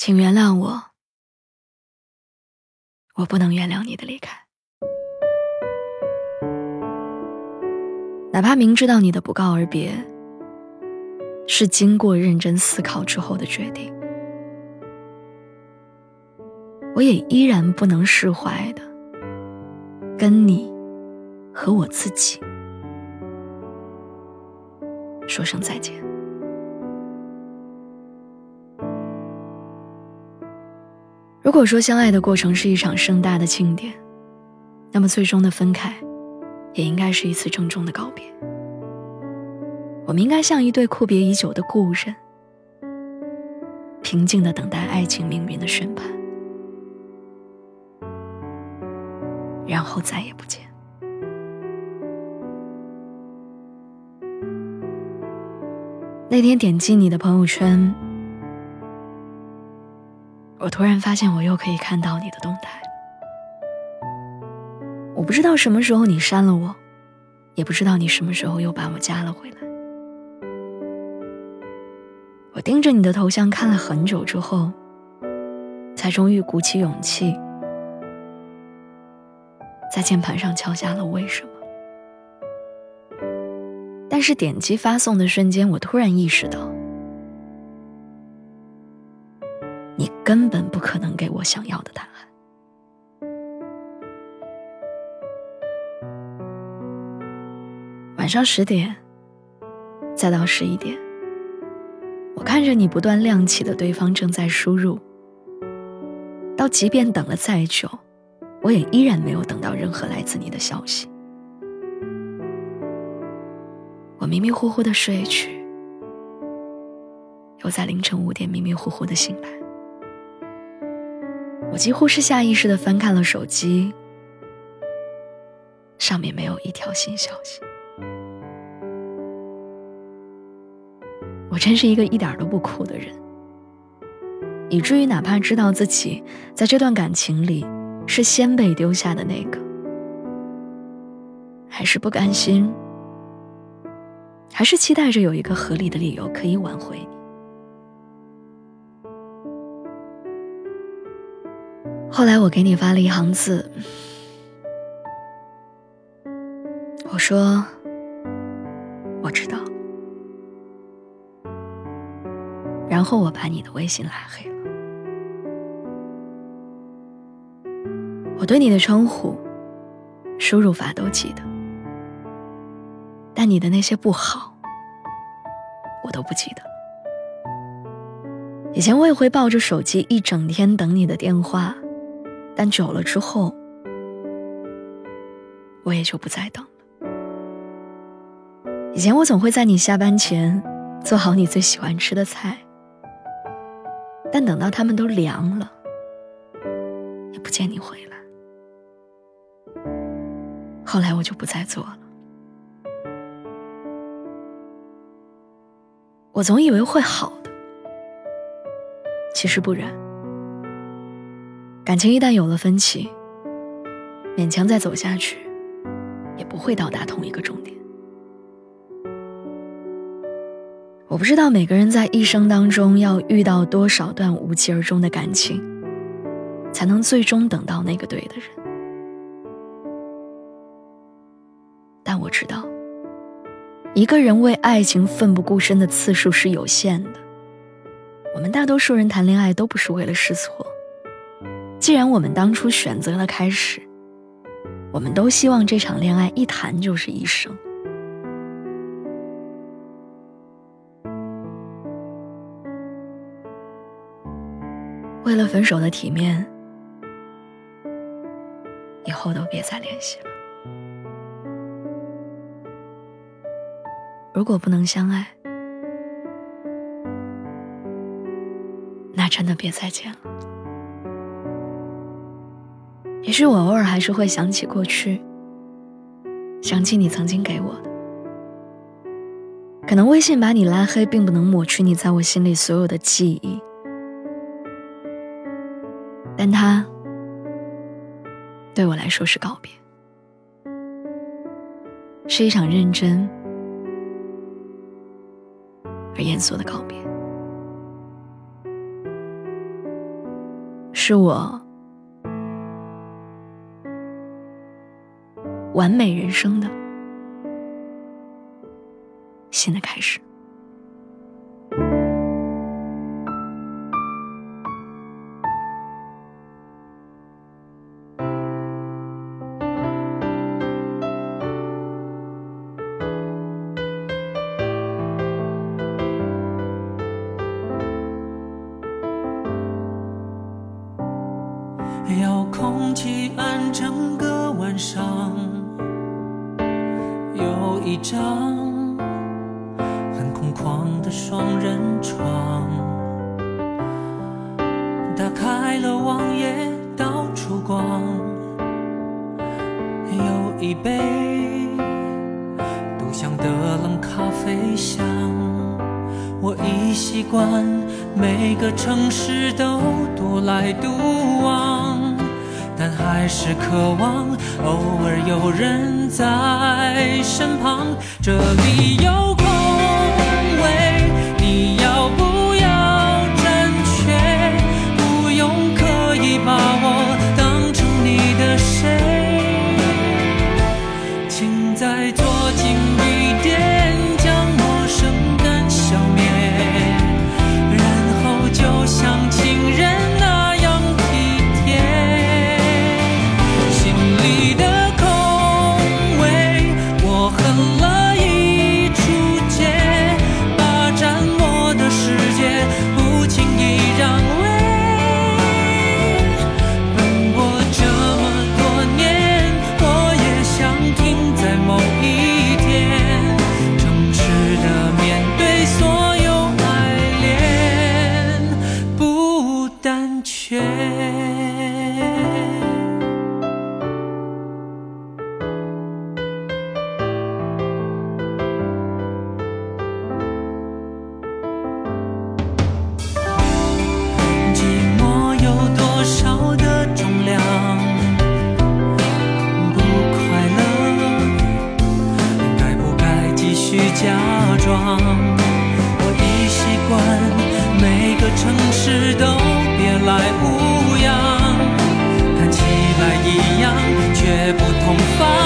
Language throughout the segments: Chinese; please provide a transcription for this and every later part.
请原谅我，我不能原谅你的离开。哪怕明知道你的不告而别是经过认真思考之后的决定，我也依然不能释怀的跟你和我自己说声再见。如果说相爱的过程是一场盛大的庆典，那么最终的分开，也应该是一次郑重的告别。我们应该像一对阔别已久的故人，平静的等待爱情命运的宣判，然后再也不见。那天点击你的朋友圈。我突然发现，我又可以看到你的动态。我不知道什么时候你删了我，也不知道你什么时候又把我加了回来。我盯着你的头像看了很久之后，才终于鼓起勇气，在键盘上敲下了为什么。但是点击发送的瞬间，我突然意识到。你根本不可能给我想要的答案。晚上十点，再到十一点，我看着你不断亮起的对方正在输入，到即便等了再久，我也依然没有等到任何来自你的消息。我迷迷糊糊的睡去，又在凌晨五点迷迷糊糊的醒来。我几乎是下意识的翻看了手机，上面没有一条新消息。我真是一个一点都不酷的人，以至于哪怕知道自己在这段感情里是先被丢下的那个，还是不甘心，还是期待着有一个合理的理由可以挽回你。后来我给你发了一行字，我说我知道，然后我把你的微信拉黑了。我对你的称呼、输入法都记得，但你的那些不好，我都不记得。以前我也会抱着手机一整天等你的电话。但久了之后，我也就不再等了。以前我总会在你下班前做好你最喜欢吃的菜，但等到他们都凉了，也不见你回来。后来我就不再做了。我总以为会好的，其实不然。感情一旦有了分歧，勉强再走下去，也不会到达同一个终点。我不知道每个人在一生当中要遇到多少段无疾而终的感情，才能最终等到那个对的人。但我知道，一个人为爱情奋不顾身的次数是有限的。我们大多数人谈恋爱都不是为了试错。既然我们当初选择了开始，我们都希望这场恋爱一谈就是一生。为了分手的体面，以后都别再联系了。如果不能相爱，那真的别再见了。也许我偶尔还是会想起过去，想起你曾经给我的。可能微信把你拉黑，并不能抹去你在我心里所有的记忆，但它对我来说是告别，是一场认真而严肃的告别，是我。完美人生的新的开始。空气安整个晚上。有一张很空旷的双人床，打开了网页，到处逛。有一杯独香的冷咖啡香，我已习惯每个城市都独来独往。但还是渴望偶尔有人在身旁，这里有却不同凡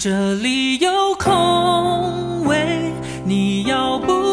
这里有空位，你要不